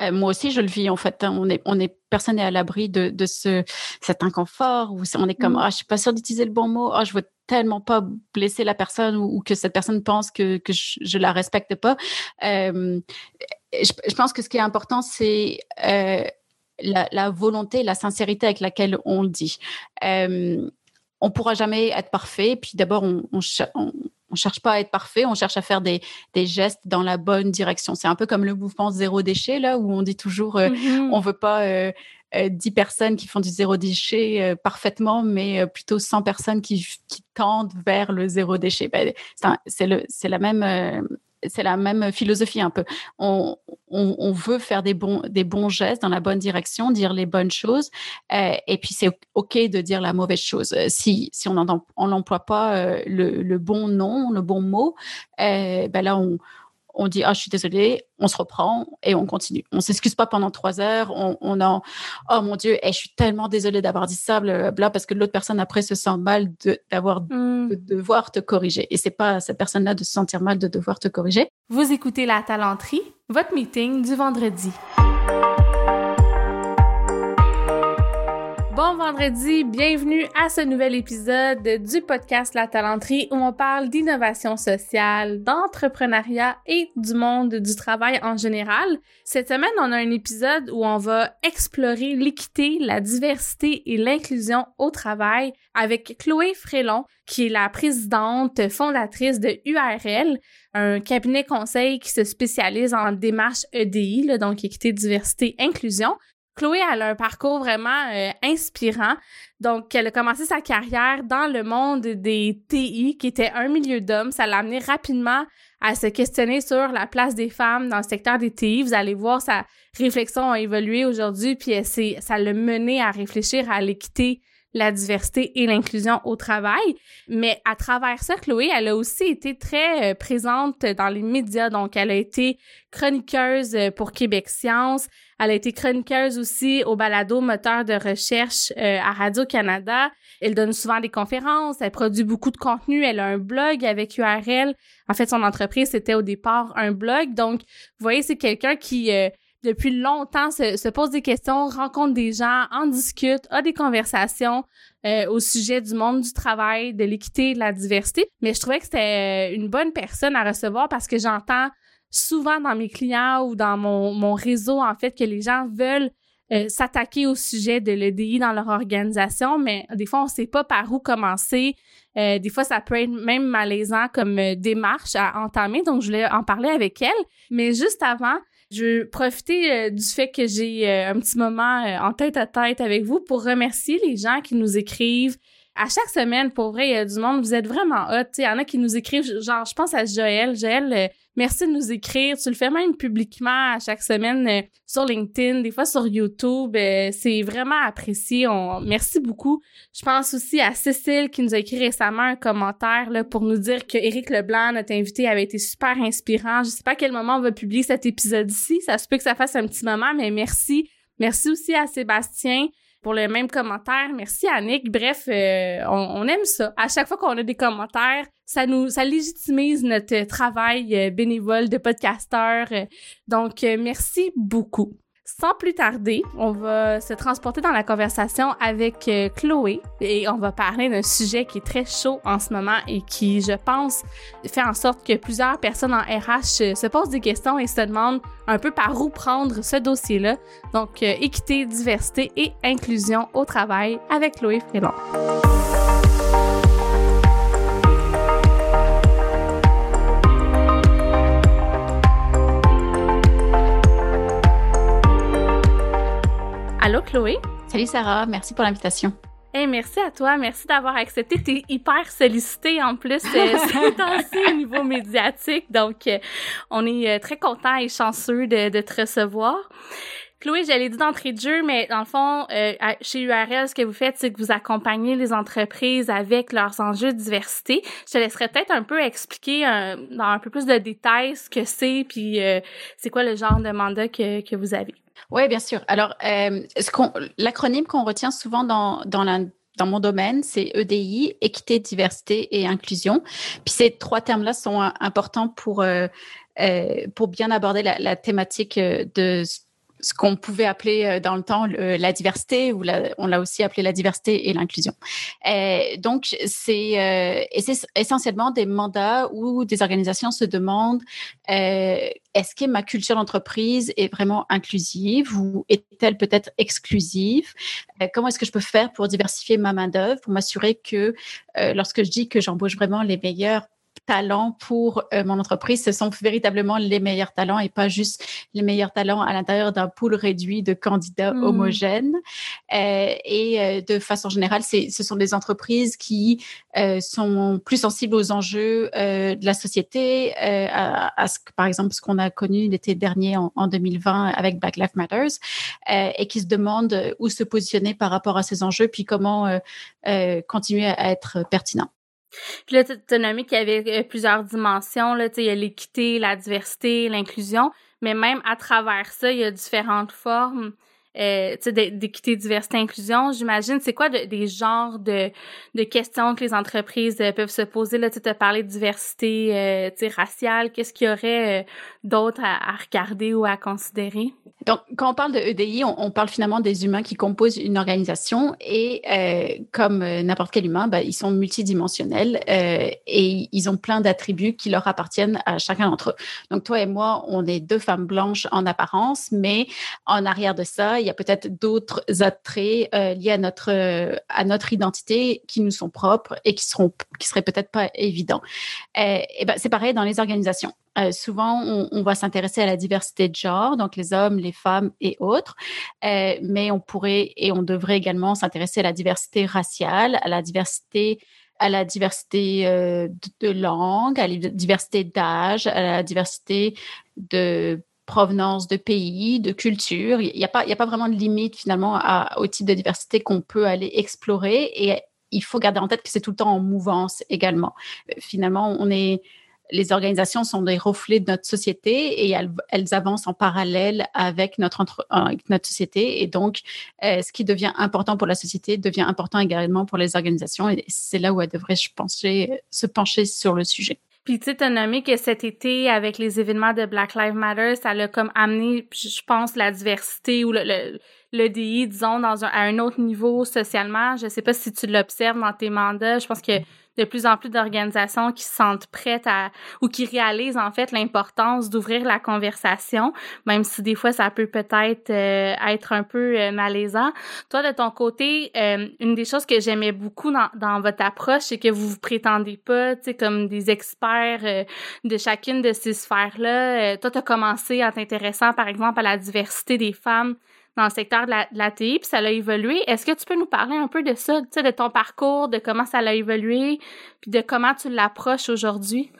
Euh, moi aussi, je le vis en fait. Hein. On est, on est personne n'est à l'abri de, de ce cet inconfort où on est comme mm. ah je suis pas sûre d'utiliser le bon mot. Ah je veux tellement pas blesser la personne ou, que cette personne pense que que je, je la respecte pas. Euh, je, je, pense que ce qui est important c'est euh, la, la, volonté, la sincérité avec laquelle on le dit. Euh, on pourra jamais être parfait. Puis d'abord, on, on, on on cherche pas à être parfait, on cherche à faire des, des gestes dans la bonne direction. C'est un peu comme le mouvement zéro déchet là où on dit toujours euh, mm-hmm. on veut pas euh, euh, 10 personnes qui font du zéro déchet euh, parfaitement, mais plutôt 100 personnes qui, qui tendent vers le zéro déchet. Ben, c'est c'est la même c'est la même philosophie un peu. On, on, veut faire des bons, des bons gestes dans la bonne direction, dire les bonnes choses, euh, et puis c'est ok de dire la mauvaise chose. Si, si on n'emploie pas euh, le, le, bon nom, le bon mot, euh, ben là on, on dit ah je suis désolée, on se reprend et on continue. On s'excuse pas pendant trois heures. On, on en oh mon dieu, et je suis tellement désolée d'avoir dit ça, bla parce que l'autre personne après se sent mal d'avoir mm. de, devoir te corriger. Et c'est pas à cette personne-là de se sentir mal de devoir te corriger. Vous écoutez la talenterie, votre meeting du vendredi. Bon vendredi, bienvenue à ce nouvel épisode du podcast La Talenterie où on parle d'innovation sociale, d'entrepreneuriat et du monde du travail en général. Cette semaine, on a un épisode où on va explorer l'équité, la diversité et l'inclusion au travail avec Chloé Frélon, qui est la présidente fondatrice de URL, un cabinet conseil qui se spécialise en démarche EDI, donc équité, diversité, inclusion. Chloé a un parcours vraiment euh, inspirant. Donc, elle a commencé sa carrière dans le monde des TI, qui était un milieu d'hommes. Ça l'a amené rapidement à se questionner sur la place des femmes dans le secteur des TI. Vous allez voir, sa réflexion a évolué aujourd'hui, puis ça l'a mené à réfléchir à l'équité la diversité et l'inclusion au travail. Mais à travers ça, Chloé, elle a aussi été très euh, présente dans les médias. Donc, elle a été chroniqueuse euh, pour Québec Science. Elle a été chroniqueuse aussi au balado moteur de recherche euh, à Radio-Canada. Elle donne souvent des conférences, elle produit beaucoup de contenu, elle a un blog avec URL. En fait, son entreprise, c'était au départ un blog. Donc, vous voyez, c'est quelqu'un qui depuis longtemps se, pose des questions, rencontre des gens, en discute, a des conversations euh, au sujet du monde du travail, de l'équité, de la diversité. Mais je trouvais que c'était une bonne personne à recevoir parce que j'entends souvent dans mes clients ou dans mon, mon réseau, en fait, que les gens veulent euh, s'attaquer au sujet de l'EDI dans leur organisation, mais des fois, on sait pas par où commencer. Euh, des fois, ça peut être même malaisant comme démarche à entamer. Donc, je voulais en parler avec elle. Mais juste avant, je veux profiter euh, du fait que j'ai euh, un petit moment euh, en tête à tête avec vous pour remercier les gens qui nous écrivent. À chaque semaine, pour vrai, il y a du monde, vous êtes vraiment hot. Il y en a qui nous écrivent, genre, je pense à Joël. Joël, Merci de nous écrire. Tu le fais même publiquement à chaque semaine euh, sur LinkedIn, des fois sur YouTube. Euh, c'est vraiment apprécié. On... Merci beaucoup. Je pense aussi à Cécile qui nous a écrit récemment un commentaire pour nous dire que Éric Leblanc, notre invité, avait été super inspirant. Je sais pas à quel moment on va publier cet épisode-ci. Ça se peut que ça fasse un petit moment, mais merci. Merci aussi à Sébastien pour le même commentaire. Merci Annick. Bref, euh, on, aime ça. À chaque fois qu'on a des commentaires, ça nous ça légitimise notre travail euh, bénévole de podcasteur. Donc euh, merci beaucoup. Sans plus tarder, on va se transporter dans la conversation avec euh, Chloé et on va parler d'un sujet qui est très chaud en ce moment et qui, je pense, fait en sorte que plusieurs personnes en RH se posent des questions et se demandent un peu par où prendre ce dossier-là. Donc, euh, équité, diversité et inclusion au travail avec Chloé Frélon. Allô, Chloé? Salut, Sarah. Merci pour l'invitation. Hey, merci à toi. Merci d'avoir accepté. T'es hyper sollicité en plus euh, ces au niveau médiatique. Donc, euh, on est euh, très content et chanceux de, de te recevoir. Chloé, j'allais dire d'entrée de jeu, mais dans le fond, euh, chez URL, ce que vous faites, c'est que vous accompagnez les entreprises avec leurs enjeux de diversité. Je te laisserais peut-être un peu expliquer dans un peu plus de détails ce que c'est, puis c'est quoi le genre de mandat que, que vous avez. Oui, bien sûr. Alors, euh, l'acronyme qu'on retient souvent dans, dans, mon domaine, c'est EDI, équité, diversité et inclusion. Puis ces trois termes-là sont importants pour, euh, euh, pour bien aborder la, la thématique de ce qu'on pouvait appeler euh, dans le temps la diversité, ou on l'a aussi appelé la diversité et l'inclusion. donc, c'est euh, essentiellement des mandats où des organisations se demandent euh, est-ce que ma culture d'entreprise est vraiment inclusive ou est-elle peut-être exclusive? Comment est-ce que je peux faire pour diversifier ma main-d'œuvre, pour m'assurer que lorsque je dis que j'embauche vraiment les meilleurs talents pour euh, mon entreprise, ce sont véritablement les meilleurs talents et pas juste les meilleurs talents à l'intérieur d'un pool réduit de candidats hmm. homogènes. Euh, et euh, de façon générale, ce sont des entreprises qui sont plus sensibles aux enjeux de la société, à, ce, par exemple ce qu'on a connu l'été dernier en, en, 2020 avec Black Lives Matters, et qui se demandent où se positionner par rapport à ces enjeux, puis comment continuer à être pertinent. Puis là, qu'il y avait euh, plusieurs dimensions. Là, il y a l'équité, la diversité, l'inclusion. Mais même à travers ça, il y a différentes formes euh, d'équité, diversité, inclusion. J'imagine, c'est quoi des genres de, de questions que les entreprises euh, peuvent se poser? Là, tu as parlé de diversité euh, raciale. Qu'est-ce qu'il y aurait euh, d'autre à, regarder ou à considérer? Donc, quand on parle de EDI, on, parle finalement des humains qui composent une organisation et comme n'importe quel humain, ben, ils sont multidimensionnels et ils ont plein d'attributs qui leur appartiennent à chacun d'entre eux. Donc, toi et moi, on est deux femmes blanches en apparence, mais en arrière de ça, y a peut-être d'autres attraits euh, liés à notre euh, à notre identité qui nous sont propres et qui seront qui seraient peut-être pas évidents. Euh, et ben c'est pareil dans les organisations. souvent, on, va s'intéresser à la diversité de genre, donc les hommes, les femmes et autres, mais on pourrait et on devrait également s'intéresser à la diversité raciale, à la diversité à la diversité de, de langue, à la diversité d'âge, à la diversité de provenance de pays, de culture. Il n'y a, pas, il y a pas vraiment de limite finalement au type de diversité qu'on peut aller explorer et il faut garder en tête que c'est tout le temps en mouvance également. Euh, finalement, on est, les organisations sont des reflets de notre société et elles, elles avancent en parallèle avec notre, avec notre société. Et donc, euh, ce qui devient important pour la société devient important également pour les organisations. Et c'est là où elles devraient se pencher sur le sujet. Puis tu sais, t'as nommé que cet été, avec les événements de Black Lives Matter, ça l'a comme amené, je pense, la diversité ou le, le, le DI, disons, dans un, à un autre niveau socialement. Je sais pas si tu l'observes dans tes mandats. Je pense que de plus en plus d'organisations qui se sentent prêtes à ou qui réalisent en fait l'importance d'ouvrir la conversation, même si des fois ça peut peut-être euh, être un peu euh, malaisant. Toi, de ton côté, euh, une des choses que j'aimais beaucoup dans, dans votre approche, c'est que vous vous prétendez pas, tu sais, comme des experts de chacune de ces sphères-là. toi, tu as commencé en t'intéressant, par exemple, à la diversité des femmes dans le secteur de la, puis ça a évolué. Est-ce que tu peux nous parler un peu de ça, de ton parcours, de comment ça a évolué, puis de comment tu l'approches aujourd'hui?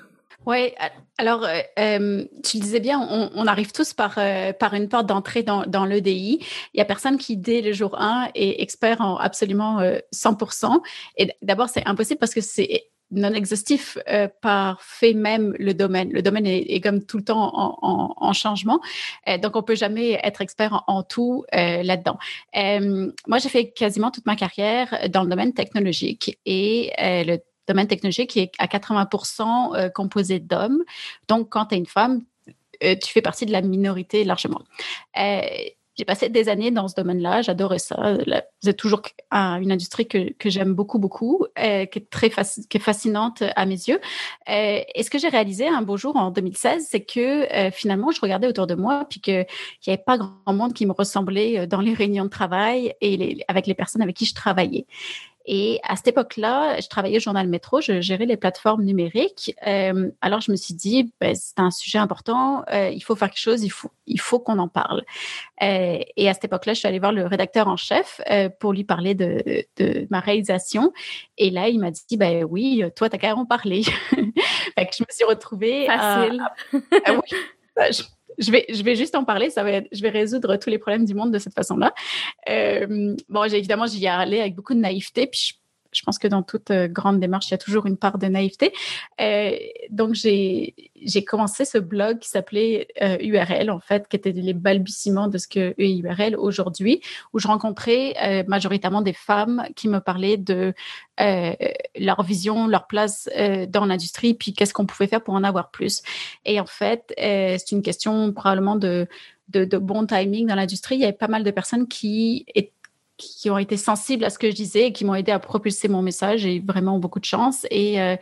Oui, alors euh, euh, tu le disais bien, on, arrive tous par, euh, par une porte d'entrée dans, dans l'EDI. Il y a personne qui, dès le jour 1, est expert en absolument 100%. Et d'abord, c'est impossible parce que c'est non exhaustif euh, par fait même le domaine. Le domaine est, comme tout le temps en, en, changement, euh, donc on peut jamais être expert en, tout euh, là-dedans. Euh, moi, j'ai fait quasiment toute ma carrière dans le domaine technologique et le domaine technologique est à 80% composé d'hommes. Donc, quand tu es une femme, tu fais partie de la minorité largement. Euh, j'ai passé des années dans ce domaine-là, j'adorais ça. C'est toujours une industrie que, que j'aime beaucoup, beaucoup, euh, qui est très qui est fascinante à mes yeux. Euh, et ce que j'ai réalisé un beau jour en 2016, c'est que euh, finalement, je regardais autour de moi, puis qu'il n'y avait pas grand monde qui me ressemblait dans les réunions de travail et les, avec les personnes avec qui je travaillais. Et à cette époque-là, je travaillais au journal Métro, je gérais les plateformes numériques. Euh, alors je me suis dit, ben, c'est un sujet important, euh, il faut faire quelque chose, il faut, il faut qu'on en parle. Euh, et à cette époque-là, je suis allée voir le rédacteur en chef pour lui parler de, de, ma réalisation. Et là, il m'a dit, ben oui, toi, t'as qu'à en parler. fait que je me suis retrouvée. Facile. À, oui, ben, je vais, je vais juste en parler. Ça va, je vais résoudre tous les problèmes du monde de cette façon-là. Euh, bon, évidemment, j'y ai allé avec beaucoup de naïveté. Puis je pense que dans toute euh, grande démarche, il y a toujours une part de naïveté. Euh, donc, j'ai commencé ce blog qui s'appelait euh, URL, en fait, qui était les balbutiements de ce que est URL aujourd'hui, où je rencontrais euh, majoritairement des femmes qui me parlaient de euh, leur vision, leur place dans l'industrie, puis qu'est-ce qu'on pouvait faire pour en avoir plus. Et en fait, c'est une question probablement de de, de bon timing dans l'industrie. Il y avait pas mal de personnes qui étaient qui ont été sensibles à ce que je disais et qui m'ont aidé à propulser mon message. J'ai vraiment beaucoup de chance. Et euh,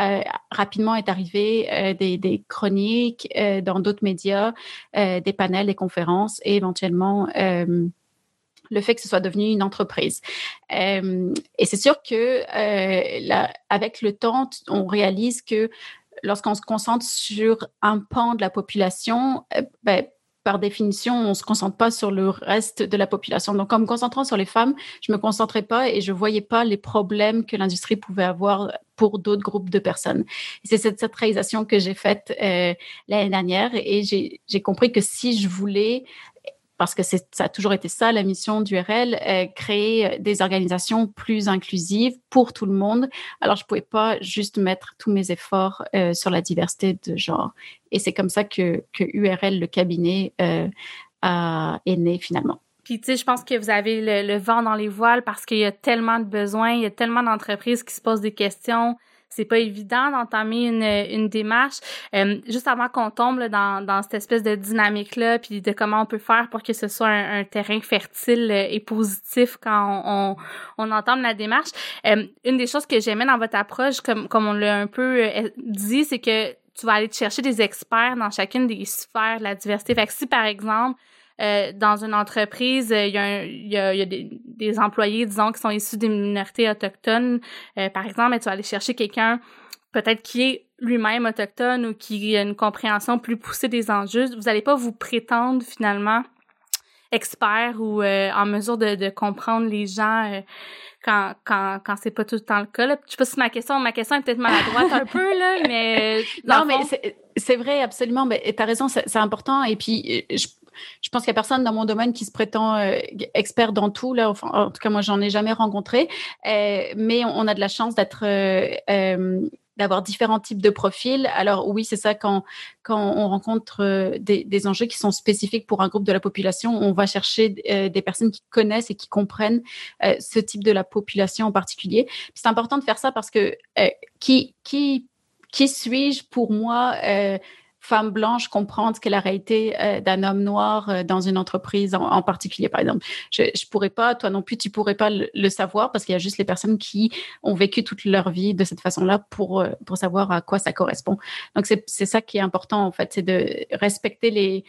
euh, rapidement est arrivé euh, des, chroniques dans d'autres médias, des panels, des conférences et éventuellement le fait que ce soit devenu une entreprise. et c'est sûr que avec le temps, on réalise que lorsqu'on se concentre sur un pan de la population, ben, par définition, on se concentre pas sur le reste de la population. Donc, en me concentrant sur les femmes, je me concentrais pas et je voyais pas les problèmes que l'industrie pouvait avoir pour d'autres groupes de personnes. C'est cette, réalisation que j'ai faite euh, l'année dernière et j'ai compris que si je voulais parce que ça a toujours été ça la mission d'URL, euh, créer des organisations plus inclusives pour tout le monde. Alors je pouvais pas juste mettre tous mes efforts euh, sur la diversité de genre. Et c'est comme ça que, que URL, le cabinet, euh, a, est né finalement. Puis, tu sais, je pense que vous avez le, le, vent dans les voiles parce qu'il y a tellement de besoins, il y a tellement d'entreprises qui se posent des questions c'est pas évident d'entamer une, une démarche. Euh, juste avant qu'on tombe là, dans, dans cette espèce de dynamique-là, puis de comment on peut faire pour que ce soit un, terrain fertile euh, et positif quand on, on, entame la démarche. Euh, une des choses que j'aimais dans votre approche, comme, comme on l'a un peu dit, c'est que tu vas aller te chercher des experts dans chacune des sphères de la diversité. Fait que si, par exemple, euh, dans une entreprise, il y a, il y a, il y a des, des, employés, disons, qui sont issus des minorités autochtones, euh, par exemple, et tu vas aller chercher quelqu'un peut-être qui est lui-même autochtone ou qui a une compréhension plus poussée des enjeux. Vous n'allez pas vous prétendre finalement expert ou euh, en mesure de, de, comprendre les gens quand quand quand c'est pas tout le temps le cas. Là. Je sais pas si ma question ma question est peut-être maladroite un peu là, mais non mais c'est vrai absolument. Mais tu as raison, c'est important. Et puis je je pense qu'il y a personne dans mon domaine qui se prétend euh, expert dans tout. Là, en tout cas, moi, j'en ai jamais rencontré. Euh, mais on, a de la chance d'être euh, d'avoir différents types de profils. Alors oui, c'est ça quand on rencontre des, enjeux qui sont spécifiques pour un groupe de la population, on va chercher des personnes qui connaissent et qui comprennent ce type de la population en particulier. C'est important de faire ça parce que qui suis-je pour moi femme blanche comprendre qu'est la réalité euh, d'un homme noir euh, dans une entreprise en, particulier, par exemple. Je, je pourrais pas, toi non plus, tu pourrais pas le, savoir parce qu'il y a juste les personnes qui ont vécu toute leur vie de cette façon-là pour euh, pour savoir à quoi ça correspond. Donc c'est ça qui est important en fait, c'est de respecter les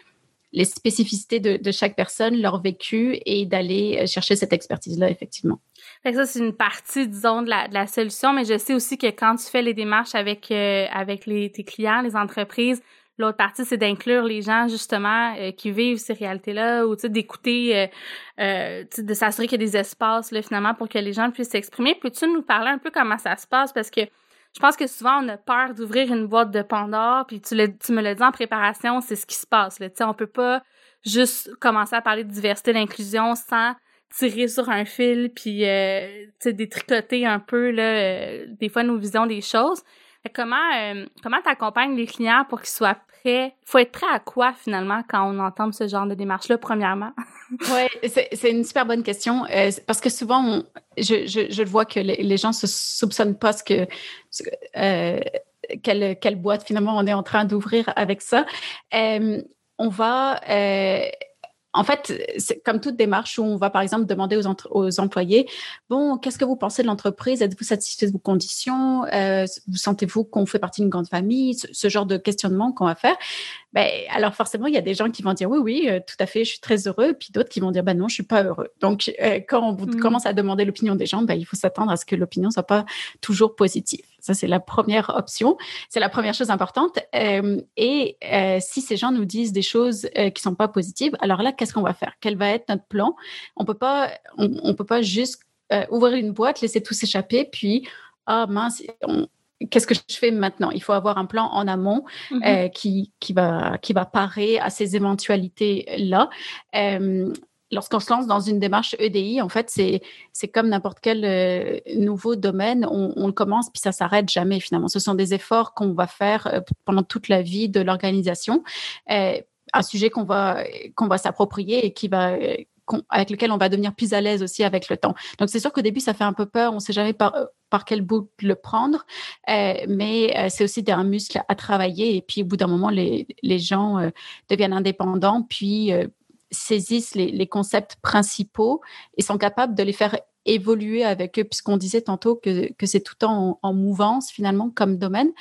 les spécificités de, de, chaque personne, leur vécu et d'aller chercher cette expertise-là, effectivement. Que ça, c'est une partie, disons, de la, de la, solution, mais je sais aussi que quand tu fais les démarches avec, avec les, tes clients, les entreprises, L'autre partie, c'est d'inclure les gens justement euh, qui vivent ces réalités-là ou d'écouter, euh, euh de s'assurer qu'il y a des espaces là, finalement pour que les gens puissent s'exprimer. Peux-tu nous parler un peu comment ça se passe? Parce que je pense que souvent on a peur d'ouvrir une boîte de Pandore, puis tu, me l'as dit en préparation, c'est ce qui se passe. Là. on peut pas juste commencer à parler de diversité, d'inclusion sans tirer sur un fil puis euh, détricoter un peu là, des fois nos visions des choses. Comment euh, comment t'accompagnes les clients pour qu'ils soient prêts? Faut être prêt à quoi finalement quand on entend ce genre de démarche là premièrement? Oui, c'est une super bonne question. Euh, parce que souvent je, je, je vois que les, gens se soupçonnent pas ce que euh, quelle quelle boîte finalement on est en train d'ouvrir avec ça. Euh, on va en fait, c'est comme toute démarche où on va, par exemple, demander aux, aux employés, bon, qu'est-ce que vous pensez de l'entreprise? Êtes-vous satisfait de vos conditions? Euh, Vous sentez-vous qu'on fait partie d'une grande famille ce, genre de questionnement qu'on va faire. Ben, alors forcément, il y a des gens qui vont dire oui, oui, euh, tout à fait, je suis très heureux, puis d'autres qui vont dire ben non, je suis pas heureux. Donc, euh, quand on mmh. commence à demander l'opinion des gens, ben, il faut s'attendre à ce que l'opinion soit pas toujours positive. Ça, c'est la première option. C'est la première chose importante. Euh, et euh, si ces gens nous disent des choses euh, qui sont pas positives, alors là, qu'est-ce qu'on va faire? Quel va être notre plan? On peut pas, on, on peut pas juste euh, ouvrir une boîte, laisser tout s'échapper, puis ah mince, on, qu'est-ce que je fais maintenant Il faut avoir un plan en amont mm-hmm. euh, qui, qui, va, qui va parer à ces éventualités-là. Euh, Lorsqu'on se lance dans une démarche EDI, en fait, c'est comme n'importe quel euh, nouveau domaine, on, on, le commence puis ça s'arrête jamais finalement. Ce sont des efforts qu'on va faire euh, pendant toute la vie de l'organisation. Euh, un sujet qu'on va qu'on va s'approprier et qui va avec lequel on va devenir plus à l'aise aussi avec le temps. Donc c'est sûr qu'au début ça fait un peu peur, on sait jamais par par quel bout le prendre, euh, mais euh, c'est aussi un muscle à travailler. Et puis au bout d'un moment, les, les gens euh, deviennent indépendants, puis saisissent les, les, concepts principaux et sont capables de les faire évoluer avec eux, puisqu'on disait tantôt que, que c'est tout en, en mouvance finalement comme domaine.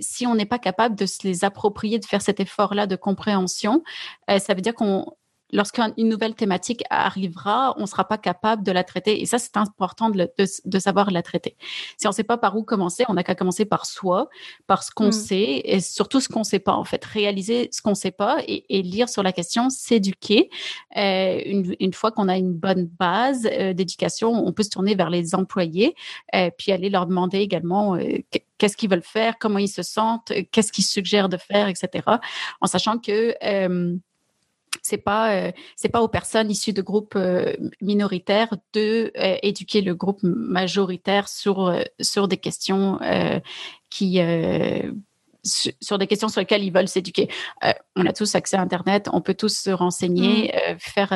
si on n'est pas capable de se les approprier, de faire cet effort-là de compréhension, ça veut dire qu'on lorsqu'une nouvelle thématique arrivera, on ne sera pas capable de la traiter. Et ça, c'est important de, de, savoir la traiter. Si on ne sait pas par où commencer, on n'a qu'à commencer par soi, par ce qu'on mm. sait et surtout ce qu'on ne sait pas. En fait, réaliser ce qu'on ne sait pas et, lire sur la question, s'éduquer. Euh, une, une, fois qu'on a une bonne base euh, d'éducation, on peut se tourner vers les employés, euh, puis aller leur demander également euh, qu'est-ce qu'ils veulent faire, comment ils se sentent, qu'est-ce qu'ils suggèrent de faire, etc. En sachant que euh, c'est pas euh, c'est pas aux personnes issues de groupes euh, minoritaires de euh, éduquer le groupe majoritaire sur sur des questions qui sur des questions sur lesquelles ils veulent s'éduquer. on a tous accès à Internet, on peut tous se renseigner, mmh. faire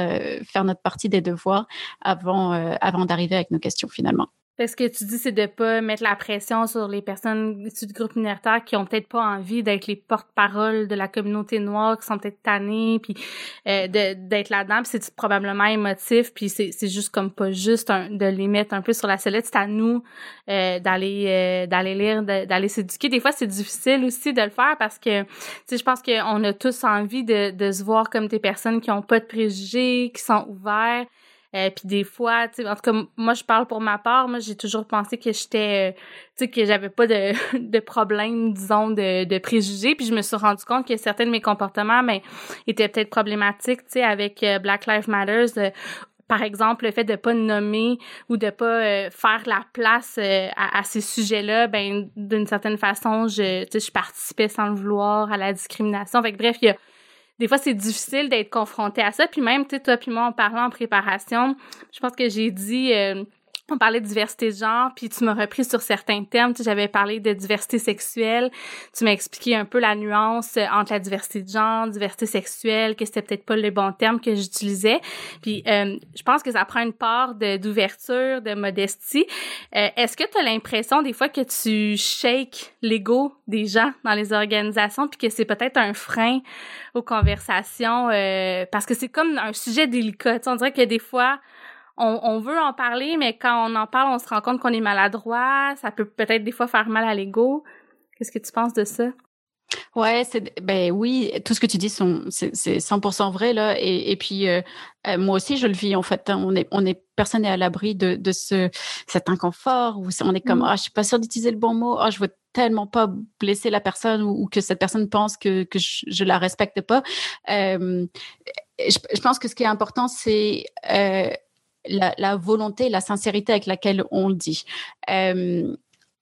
faire notre partie des devoirs avant avant d'arriver avec nos questions finalement. Ce que tu dis, c'est de pas mettre la pression sur les personnes issues du groupe minoritaire qui ont peut-être pas envie d'être les porte-parole de la communauté noire, qui sont peut-être tannées, puis euh, d'être là-dedans. C'est probablement émotif, puis c'est, juste comme pas juste de les mettre un peu sur la sellette. C'est à nous euh, d'aller euh, d'aller lire, d'aller s'éduquer. Des fois, c'est difficile aussi de le faire parce que, tu sais, je pense qu'on a tous envie de, de se voir comme des personnes qui ont pas de préjugés, qui sont ouverts. Euh, puis des fois, tu sais, en tout cas, moi, je parle pour ma part. Moi, j'ai toujours pensé que j'étais, euh, tu sais, que j'avais pas de, de problème, disons, de, de préjugés. Puis je me suis rendu compte que certains de mes comportements, ben, étaient peut-être problématiques, tu sais, avec euh, Black Lives Matters. par exemple, le fait de pas nommer ou de pas faire la place à, à, ces sujets-là, ben d'une certaine façon, je, je participais sans le vouloir à la discrimination. Fait bref, il y a des fois, c'est difficile d'être confronté à ça. Puis même, tu sais, toi puis moi, en parlant en préparation, je pense que j'ai dit... Euh, on parlait de diversité de genre, puis tu m'as repris sur certains termes. Tu j'avais parlé de diversité sexuelle. Tu m'as expliqué un peu la nuance euh, entre la diversité de genre, diversité sexuelle, que c'était peut-être pas le bon terme que j'utilisais. Puis euh, je pense que ça prend une part d'ouverture, de, modestie. Euh, est-ce que tu as l'impression des fois que tu shakes l'ego des gens dans les organisations, puis que c'est peut-être un frein aux conversations, parce que c'est comme un sujet délicat? Tu on dirait que des fois on, veut en parler, mais quand on en parle, on se rend compte qu'on est maladroit. Ça peut peut-être des fois faire mal à l'ego. Qu'est-ce que tu penses de ça? Ouais, c'est ben oui, tout ce que tu dis sont c'est 100% vrai là et, et puis euh, euh, moi aussi je le vis en fait. Hein. on est on est personne n'est à l'abri de de ce cet inconfort où on est comme mmh. ah je suis pas sûre d'utiliser le bon mot, ah je veux tellement pas blesser la personne ou, que cette personne pense que que je, je la respecte pas. Euh, je, je, pense que ce qui est important c'est euh, la, la, volonté, la sincérité avec laquelle on le dit. Euh,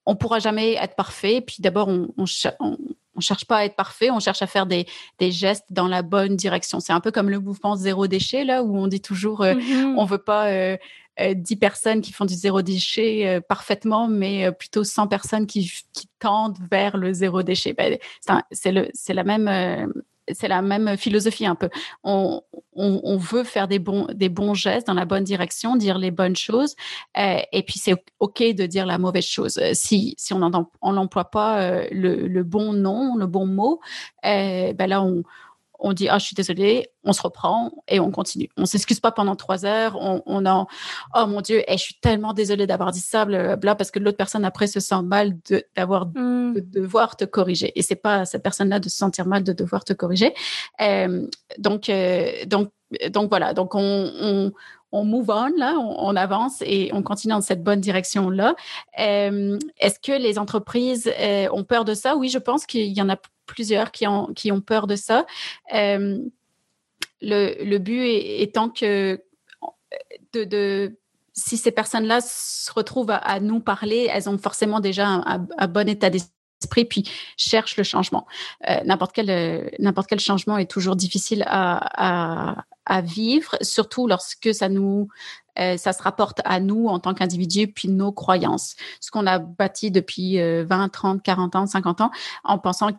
on pourra jamais être parfait. Puis d'abord, on, on, on, cherche pas à être parfait, on cherche à faire des, des gestes dans la bonne direction. C'est un peu comme le mouvement zéro déchet là, où on dit toujours, euh, mm-hmm. on veut pas euh, 10 euh, personnes qui font du zéro déchet euh, parfaitement, mais euh, plutôt 100 personnes qui, qui tendent vers le zéro déchet. Ben, c'est la même c'est la même philosophie un peu. On, on, veut faire des bons, des bons gestes dans la bonne direction, dire les bonnes choses, euh, et puis c'est ok de dire la mauvaise chose. Si, si on n'emploie pas euh, le, le, bon nom, le bon mot, euh, ben là on, on dit ah je suis désolée, on se reprend et on continue. On s'excuse pas pendant trois heures. On, on en oh mon dieu, je suis tellement désolée d'avoir dit ça, bla parce que l'autre personne après se sent mal de d'avoir mm. de devoir te corriger. Et c'est pas cette personne-là de se sentir mal de devoir te corriger. Euh, donc euh, donc donc voilà. Donc on, on on move on là, on, avance et on continue dans cette bonne direction là. Euh, Est-ce que les entreprises euh, ont peur de ça? Oui, je pense qu'il y en a plusieurs qui ont, qui ont peur de ça. Euh, le, le, but étant que si ces personnes-là se retrouvent à, nous parler, elles ont forcément déjà un, bon état d'esprit puis cherchent le changement. N'importe quel n'importe quel changement est toujours difficile à, à, à vivre, surtout lorsque ça nous euh, ça se rapporte à nous en tant qu'individus, puis nos croyances. Ce qu'on a bâti depuis 20, 30, 40 ans, 50 ans, en pensant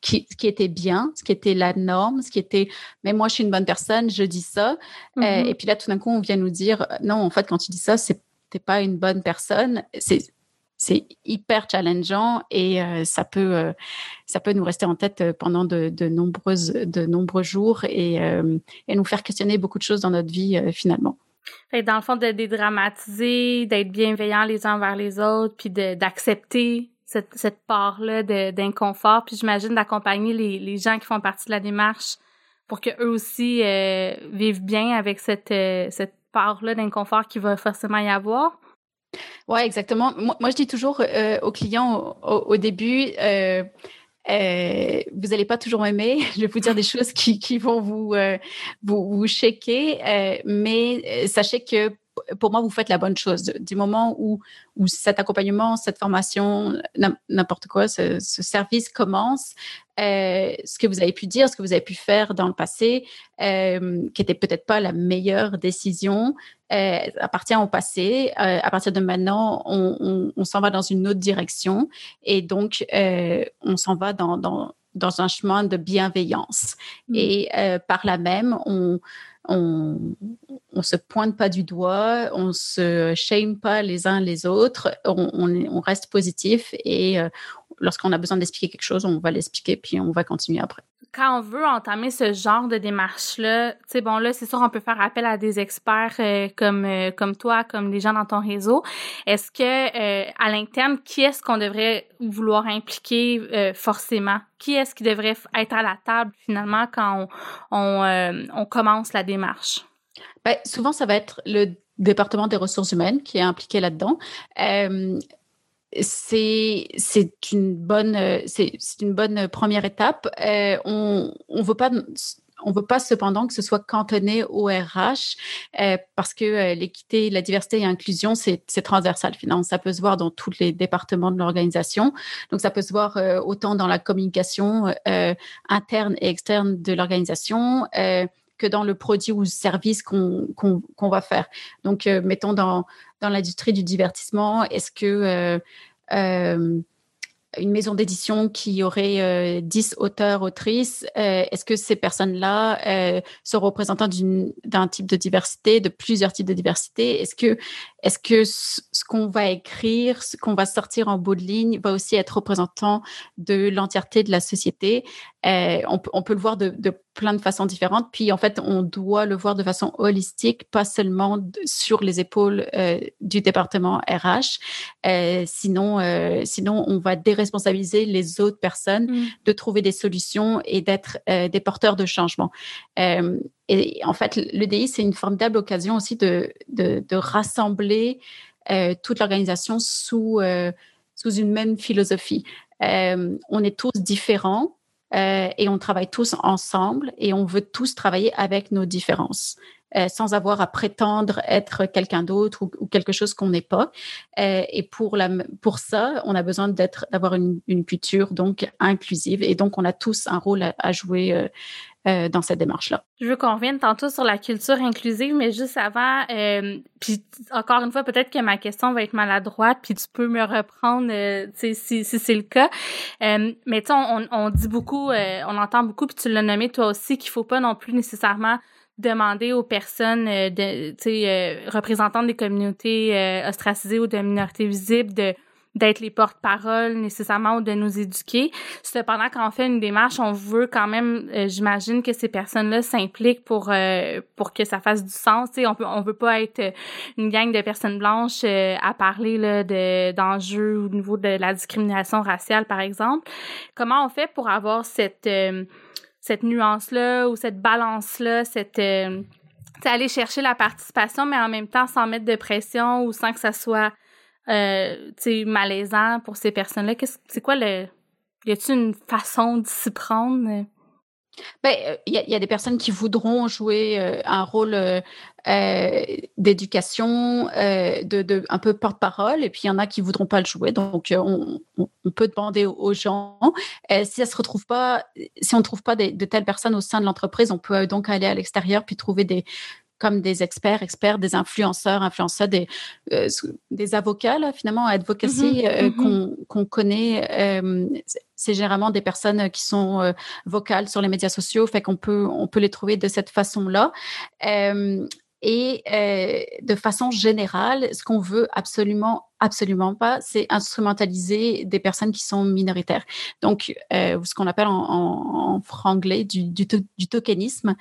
qui, qui, était bien, ce qui était la norme, ce qui était, mais moi, je suis une bonne personne, je dis ça. Mm-hmm. et puis là, tout d'un coup, on vient nous dire, non, en fait, quand tu dis ça, c'est t'es pas une bonne personne. C'est c'est hyper challengeant et euh, ça peut euh, ça peut nous rester en tête euh, pendant de, de nombreuses de nombreux jours et, et nous faire questionner beaucoup de choses dans notre vie finalement. Dans le fond de dédramatiser, d'être bienveillant les uns envers les autres, puis d'accepter cette, cette part-là d'inconfort, puis j'imagine d'accompagner les, les gens qui font partie de la démarche pour que eux aussi vivent bien avec cette cette part-là d'inconfort qui va forcément y avoir. Oui, exactement. Moi, je dis toujours euh, aux clients au, début, euh, euh, vous n'allez pas toujours aimer. Je vais vous dire des choses qui, qui vont vous, vous, vous mais sachez que pour moi, vous faites la bonne chose. Du moment où, où cet accompagnement, cette formation, n'importe quoi, ce, service commence, euh, ce que vous avez pu dire, ce que vous avez pu faire dans le passé, euh, qui était peut-être pas la meilleure décision, euh, appartient au passé. À partir de maintenant, on, on, on s'en va dans une autre direction et donc on s'en va dans, dans, dans un chemin de bienveillance. Mmh. Et par là même, on on, se pointe pas du doigt, on se shame pas les uns les autres, on, on, reste positif et euh, lorsqu'on a besoin d'expliquer quelque chose, on va l'expliquer puis on va continuer après. Quand on veut entamer ce genre de démarche-là, tu sais, bon, là, c'est sûr, on peut faire appel à des experts euh, comme, euh, comme toi, comme les gens dans ton réseau. Est-ce que, à l'interne, qui est-ce qu'on devrait vouloir impliquer forcément? Qui est-ce qui devrait être à la table, finalement, quand on, on, on commence la démarche? Ben, souvent, ça va être le département des ressources humaines qui est impliqué là-dedans. Euh, c'est une bonne c'est une bonne première étape. Euh, on on veut pas on veut pas cependant que ce soit cantonné au RH euh, parce que euh, l'équité, la diversité et l'inclusion, c'est transversal finalement. Ça peut se voir dans tous les départements de l'organisation. Donc, ça peut se voir euh, autant dans la communication euh, interne et externe de l'organisation que dans le produit ou service qu'on qu'on va faire. Donc, mettons dans, dans l'industrie du divertissement, est-ce que euh, une maison d'édition qui aurait euh, 10 auteurs, autrices, euh, est-ce que ces personnes-là euh, sont représentantes d'un type de diversité, de plusieurs types de diversité? Est-ce que, est-ce que ce, qu'on va écrire, ce qu'on va sortir en bout de ligne va aussi être représentant de l'entièreté de la société? Euh, on, on, peut le voir de, de, plein de façons différentes. Puis en fait, on doit le voir de façon holistique, pas seulement sur les épaules euh, du département RH. Euh, sinon, sinon, on va déresponsabiliser les autres personnes mm. de trouver des solutions et d'être des porteurs de changement. Et en fait, l'EDI, c'est une formidable occasion aussi de, de, de rassembler toute l'organisation sous, sous une même philosophie. on est tous différents euh, et on travaille tous ensemble et on veut tous travailler avec nos différences. Euh, sans avoir à prétendre être quelqu'un d'autre ou, quelque chose qu'on n'est pas. Euh, et pour, la, pour ça, on a besoin d'être, d'avoir une, une, culture donc inclusive. Et donc, on a tous un rôle à, à jouer euh, euh, dans cette démarche-là. Je veux qu'on revienne tantôt sur la culture inclusive, mais juste avant, euh, puis encore une fois, peut-être que ma question va être maladroite, puis tu peux me reprendre euh, si, si c'est le cas. Euh, mais tu on, on dit beaucoup, euh, on entend beaucoup, puis tu l'as nommé toi aussi, qu'il faut pas non plus nécessairement demander aux personnes euh, de, euh, représentantes des communautés euh, ostracisées ou de minorités visibles de d'être les porte-parole nécessairement ou de nous éduquer. Cependant, quand on fait une démarche, on veut quand même, j'imagine que ces personnes-là s'impliquent pour pour que ça fasse du sens. sais on peut on veut pas être une gang de personnes blanches à parler là de d'enjeux au niveau de la discrimination raciale, par exemple. Comment on fait pour avoir cette cette nuance-là ou cette balance-là, cette euh, aller chercher la participation, mais en même temps sans mettre de pression ou sans que ça soit euh, malaisant pour ces personnes-là. C'est quoi le. Y a-t-il une façon de s'y prendre? Ben, euh, il y, a des personnes qui voudront jouer euh, un rôle euh, d'éducation, de, un peu porte-parole, et puis il y en a qui voudront pas le jouer. Donc, on, peut demander aux gens. si ça se retrouve pas, si on ne trouve pas de telles personnes au sein de l'entreprise, on peut donc aller à l'extérieur puis trouver des comme des experts, experts, des influenceurs, influenceurs, des, euh, des avocats, là, finalement, advocacy mm-hmm. euh, mm-hmm. qu'on connaît. c'est généralement des personnes qui sont vocales sur les médias sociaux, fait qu'on peut, on peut les trouver de cette façon-là. Et euh, de façon générale, ce qu'on veut absolument, absolument pas, c'est instrumentaliser des personnes qui sont minoritaires. Donc, euh, ce qu'on appelle en, franglais du, du, du tokenisme.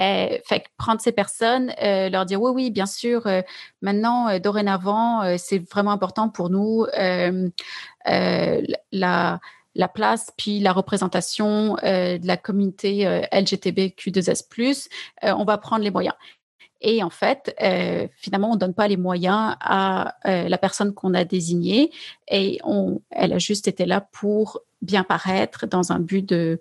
Euh, fait prendre ces personnes, euh, leur dire oui, oui, bien sûr, euh, maintenant, dorénavant, c'est vraiment important pour nous la la place puis la représentation de la communauté LGTBQ2S+, on va prendre les moyens. Et en fait, euh, finalement, on donne pas les moyens à euh, la personne qu'on a désignée et on, elle a juste été là pour bien paraître dans un but de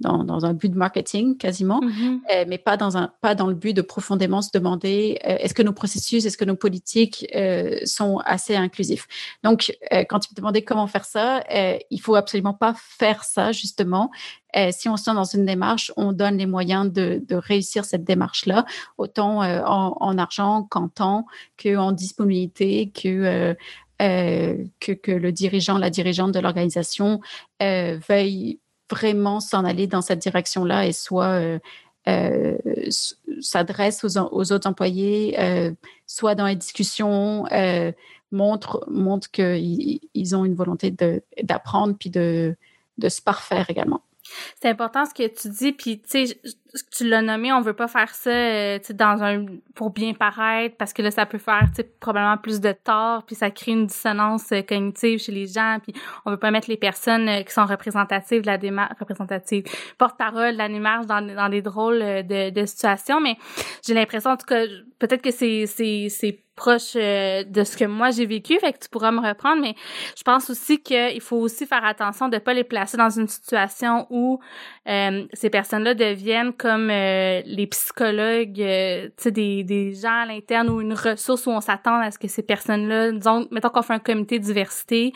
dans, dans, un but de marketing quasiment, mm-hmm. euh, mais pas dans un pas dans le but de profondément se demander euh, est-ce que nos processus, est-ce que nos politiques euh, sont assez inclusifs. Donc, euh, quand tu me demandais comment faire ça, il faut absolument pas faire ça justement. Si on se dans une démarche, on donne les moyens de, réussir cette démarche-là, autant en, en, argent qu'en temps, qu'en disponibilité, que euh, que, que, le dirigeant, la dirigeante de l'organisation euh, veuille vraiment s'en aller dans cette direction-là et soit euh, euh, s'adresse aux, autres employés, euh, soit dans les discussions, euh, montre, montre qu'ils ils ont une volonté d'apprendre puis de se parfaire également. C'est important ce que tu dis, puis tu sais, tu l'as nommé, on veut pas faire ça, euh, dans un pour bien paraître, parce que là, ça peut faire, probablement plus de tort, puis ça crée une dissonance euh, cognitive chez les gens, puis on veut pas mettre les personnes euh, qui sont représentatives de la démarche, représentatives, porte-parole de la démarche dans, dans des drôles de, de situations, mais j'ai l'impression, en tout cas, peut-être que c'est c'est c'est proche de ce que moi j'ai vécu, fait que tu pourras me reprendre, mais je pense aussi qu'il faut aussi faire attention de pas les placer dans une situation où euh, ces personnes-là deviennent comme euh, les psychologues, euh, tu sais, des, des gens à l'interne ou une ressource où on s'attend à ce que ces personnes-là, disons, mettons qu'on fait un comité de diversité,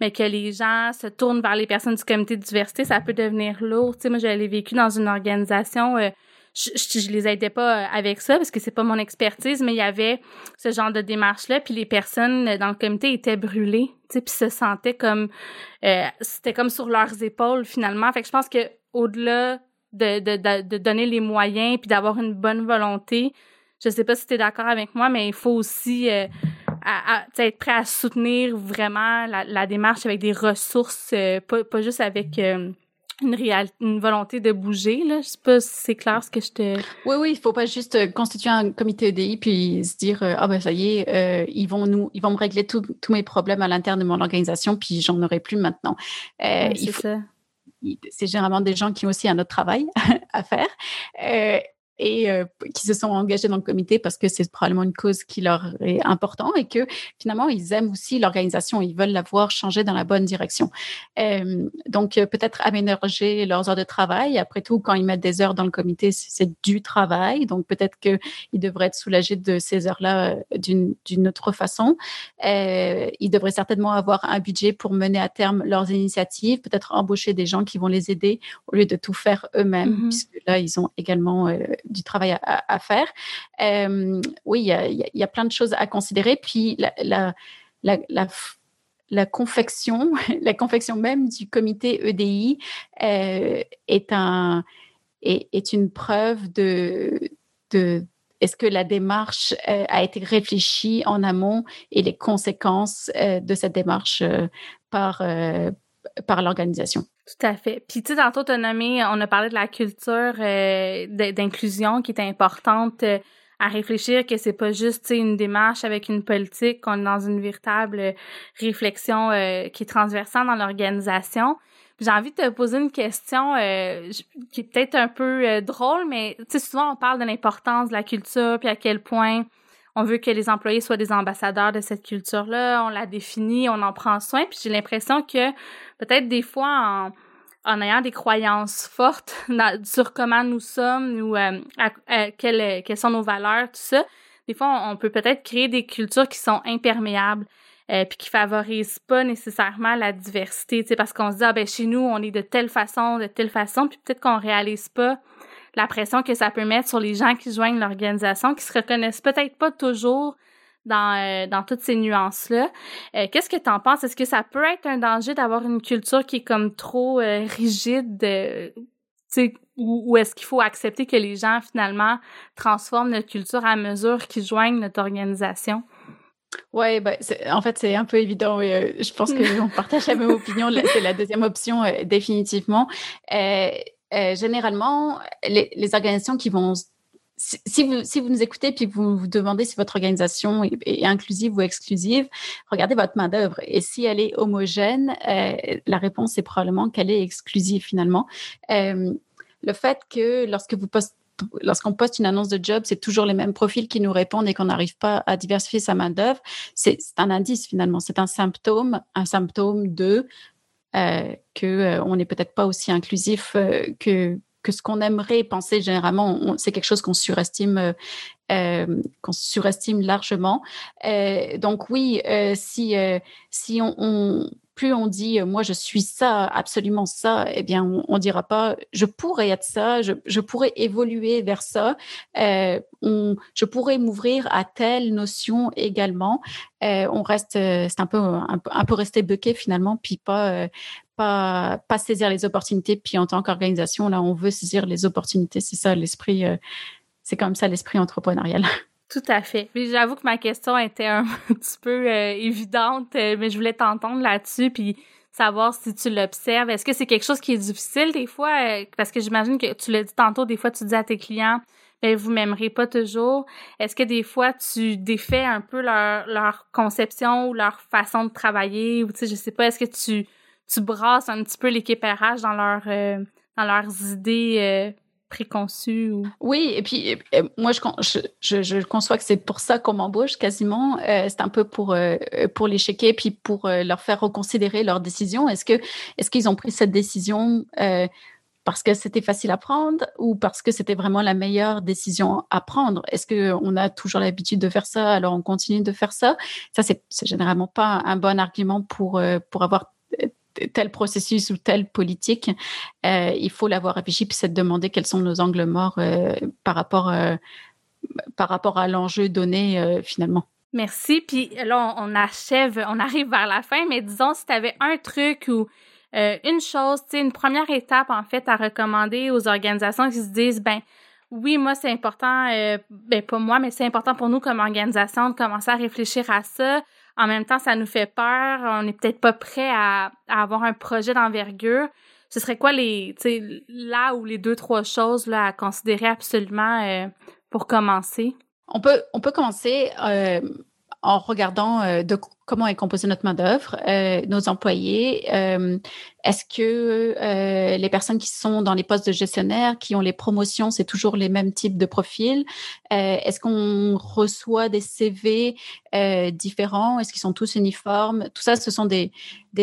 mais que les gens se tournent vers les personnes du comité de diversité, ça peut devenir lourd. Tu sais, moi, j'avais vécu dans une organisation... Euh, je, je, les aidais pas avec ça parce que c'est pas mon expertise, mais il y avait ce genre de démarche-là, puis les personnes dans le comité étaient brûlées, tu sais, puis se sentaient comme euh, c'était comme sur leurs épaules finalement. Fait que je pense que au-delà de, de, de, donner les moyens puis d'avoir une bonne volonté. Je sais pas si tu es d'accord avec moi, mais il faut aussi euh, à, être prêt à soutenir vraiment la, la démarche avec des ressources, euh, pas, pas juste avec euh, une, réalité une volonté de bouger. Là. Je sais pas si c'est clair ce que je te... Oui, oui, il faut pas juste constituer un comité EDI puis se dire ah ben ça y est, ils vont nous, ils vont me régler tous mes problèmes à l'interne de mon organisation puis j'en aurai plus maintenant. c'est ça c'est généralement des gens qui ont aussi un autre travail à faire. Euh, et euh, qui se sont engagés dans le comité parce que c'est probablement une cause qui leur est importante et que finalement ils aiment aussi l'organisation, ils veulent la voir changer dans la bonne direction. Euh, donc euh, peut-être aménager leurs heures de travail. Après tout, quand ils mettent des heures dans le comité, c'est du travail, donc peut-être qu'ils devraient être soulagés de ces heures-là euh, d'une autre façon. Euh, ils devraient certainement avoir un budget pour mener à terme leurs initiatives, peut-être embaucher des gens qui vont les aider au lieu de tout faire eux-mêmes, mm-hmm. puisque là ils ont également du travail à, faire. Euh, oui, il y, a, plein de choses à considérer. Puis la, la, la, confection, la confection même du comité EDI euh, est un est, est, une preuve de de est-ce que la démarche euh, a été réfléchie en amont et les conséquences de cette démarche par par l'organisation. Tout à fait. Puis tu sais, tantôt, tu as on a parlé de la culture euh, d'inclusion qui est importante euh, à réfléchir, que c'est pas juste une démarche avec une politique, qu'on est dans une véritable réflexion euh, qui est transversale dans l'organisation. J'ai envie de te poser une question qui est peut-être un peu drôle, mais tu sais, souvent on parle de l'importance de la culture, puis à quel point on veut que les employés soient des ambassadeurs de cette culture-là, on la définit, on en prend soin, puis j'ai l'impression que peut-être des fois en, ayant des croyances fortes sur comment nous sommes ou euh, quelles, quelles sont nos valeurs, tout ça, des fois on, peut peut-être créer des cultures qui sont imperméables. Euh, puis qui favorisent pas nécessairement la diversité, tu sais, parce qu'on se dit ah ben chez nous on est de telle façon, de telle façon, puis peut-être qu'on réalise pas la pression que ça peut mettre sur les gens qui joignent l'organisation, qui se reconnaissent peut-être pas toujours dans, euh, dans toutes ces nuances-là. Euh, qu'est-ce que tu en penses? Est-ce que ça peut être un danger d'avoir une culture qui est comme trop euh, rigide? ou, ou est-ce qu'il faut accepter que les gens, finalement, transforment notre culture à mesure qu'ils joignent notre organisation? Oui, bah, en fait, c'est un peu évident. je pense qu'on partage la même opinion. C'est la deuxième option, définitivement. généralement, les, les, organisations qui vont si vous, si vous nous écoutez puis vous vous demandez si votre organisation est, inclusive ou exclusive, regardez votre main d'œuvre. Et si elle est homogène, euh, la réponse est probablement qu'elle est exclusive finalement. Euh, le fait que lorsque vous postez lorsqu'on poste une annonce de job, c'est toujours les mêmes profils qui nous répondent et qu'on n'arrive pas à diversifier sa main d'œuvre. C'est un indice finalement, c'est un symptôme, un symptôme de euh, que euh, on n'est peut-être pas aussi inclusif que que ce qu'on aimerait penser généralement, c'est quelque chose qu'on surestime, euh, euh, qu'on surestime largement. Euh, donc oui, si si plus on dit moi je suis ça, absolument ça, eh bien on, on dira pas je pourrais être ça, je, je pourrais évoluer vers ça, on, je pourrais m'ouvrir à telle notion également. on reste, c'est un peu un, peu resté buqué finalement, puis pas pas, saisir les opportunités. Puis en tant qu'organisation, là, on veut saisir les opportunités. C'est ça l'esprit, euh, c'est comme ça l'esprit entrepreneurial. Tout à fait. J'avoue que ma question était un petit peu euh, évidente, euh, mais je voulais t'entendre là-dessus, puis savoir si tu l'observes. Est-ce que c'est quelque chose qui est difficile des fois? parce que j'imagine que tu l'as dit tantôt, des fois tu dis à tes clients, ben vous m'aimerez pas toujours. Est-ce que des fois tu défais un peu leur, leur conception ou leur façon de travailler ou tu sais je sais pas est-ce que tu tu brasses un petit peu l'équipérage dans leur euh, dans leurs idées euh, préconçues ou... Oui, et puis moi je, je, je, conçois que c'est pour ça qu'on m'embauche quasiment. Euh, c'est un peu pour pour les checker puis pour leur faire reconsidérer leur décision. Est-ce que est-ce qu'ils ont pris cette décision parce que c'était facile à prendre ou parce que c'était vraiment la meilleure décision à prendre? Est-ce que on a toujours l'habitude de faire ça? Alors on continue de faire ça Ça c'est généralement pas un bon argument pour pour avoir tel processus ou telle politique, euh, il faut l'avoir réfléchi puis se demander quels sont nos angles morts euh, par rapport euh, par rapport à l'enjeu donné finalement. Merci. Puis là, on, achève, on arrive vers la fin, mais disons si tu avais un truc ou une chose, une première étape en fait à recommander aux organisations qui se disent ben oui, moi c'est important, ben pas moi, mais c'est important pour nous comme organisation de commencer à réfléchir à ça. En même temps, ça nous fait peur. On n'est peut-être pas prêt à, avoir un projet d'envergure. Ce serait quoi les, là ou les deux trois choses là à considérer absolument euh, pour commencer? On peut, commencer euh, en regardant euh, comment est composée notre main d'œuvre, nos employés. Est-ce que les personnes qui sont dans les postes de gestionnaire, qui ont les promotions, c'est toujours les mêmes types de profils? Est-ce qu'on reçoit des CV euh, différents? Est-ce qu'ils sont tous uniformes? Tout ça, ce sont des,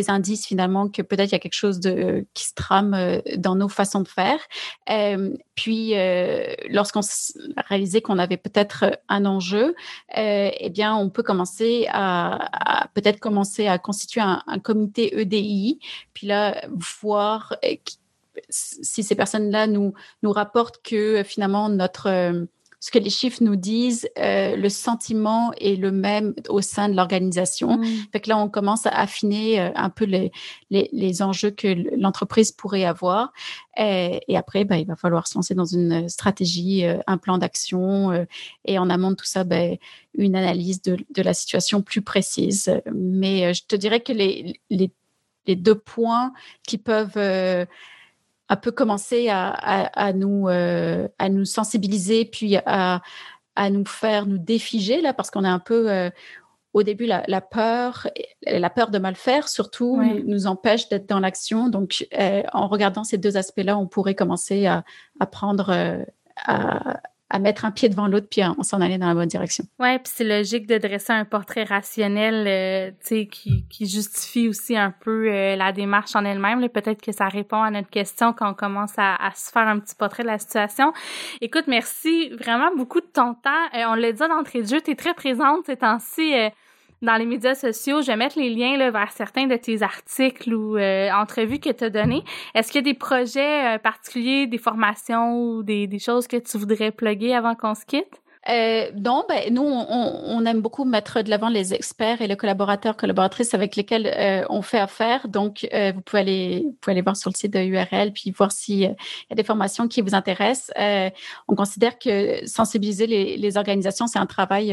indices finalement que peut-être il y a quelque chose qui se trame euh, dans nos façons de faire. Euh, puis, euh, lorsqu'on a réalisé qu'on avait peut-être un enjeu, euh, eh bien, on peut commencer à, à peut-être commencer à constituer un, un, comité EDI. Puis là, voir si ces personnes-là nous nous rapportent que finalement notre ce que les chiffres nous disent, euh, le sentiment est le même au sein de l'organisation. Mm. Fait que là, on commence à affiner euh, un peu les, les, les enjeux que l'entreprise pourrait avoir. Et, et après, ben, il va falloir se lancer dans une stratégie, euh, un plan d'action euh, et en amont de tout ça, ben, une analyse de, de la situation plus précise. Mais je te dirais que les, les, les deux points qui peuvent un peu commencer à, à, à nous euh, à nous sensibiliser puis à, à nous faire nous défiger là parce qu'on est un peu euh, au début la, la, peur la peur de mal faire surtout nous, nous, empêche d'être dans l'action. Donc euh, en regardant ces deux aspects là on pourrait commencer à, prendre euh, à, à mettre un pied devant l'autre puis on s'en aller dans la bonne direction. Ouais, puis c'est logique de dresser un portrait rationnel, euh, tu sais, qui, qui justifie aussi un peu euh, la démarche en elle-même. Peut-être que ça répond à notre question quand on commence à, à, se faire un petit portrait de la situation. Écoute, merci vraiment beaucoup de ton temps. Euh, on l'a dit d'entrée de jeu, tu es très présente ces temps-ci dans les médias sociaux. Je vais mettre les liens vers certains de tes articles ou euh, entrevues que tu as données. Est-ce qu'il y a des projets euh, particuliers, des formations ou des, des choses que tu voudrais plugger avant qu'on se quitte? Euh, non, ben, nous, on, on, aime beaucoup mettre de l'avant les experts et les collaborateurs, collaboratrices avec lesquels euh, on fait affaire. Donc, euh, vous, pouvez aller, vous pouvez aller voir sur le site de URL puis voir s'il y a des formations qui vous intéressent. Euh, on considère que sensibiliser les, les organisations, c'est un travail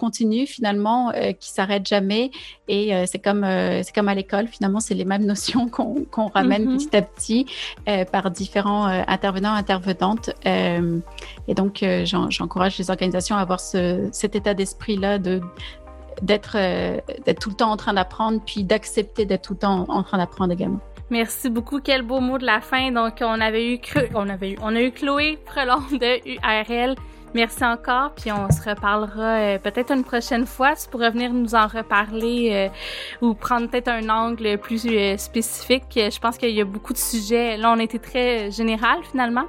continue finalement euh, qui s'arrête jamais et euh, c'est comme euh, c'est comme à l'école finalement c'est les mêmes notions qu'on qu'on ramène mm-hmm. petit à petit par différents intervenants intervenantes et donc j'encourage les organisations à avoir ce, cet état d'esprit là de d'être d'être tout le temps en train d'apprendre puis d'accepter d'être tout le temps en, train d'apprendre également. Merci beaucoup. Quel beau mot de la fin. Donc, on avait eu, on avait eu, on a eu Chloé Frelon de URL Merci encore, puis on se reparlera euh, peut-être une prochaine fois. Tu pourrais venir nous en reparler euh, ou prendre peut-être un angle plus euh, spécifique. Je pense qu'il y a beaucoup de sujets. Là, on été très général finalement,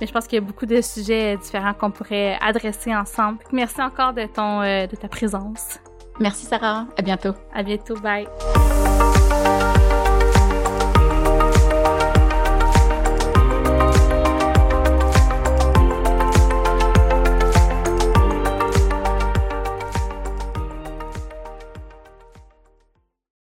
mais je pense qu'il y a beaucoup de sujets différents qu'on pourrait adresser ensemble. Merci encore de ton de ta présence. Merci Sarah. À bientôt. À bientôt. Bye.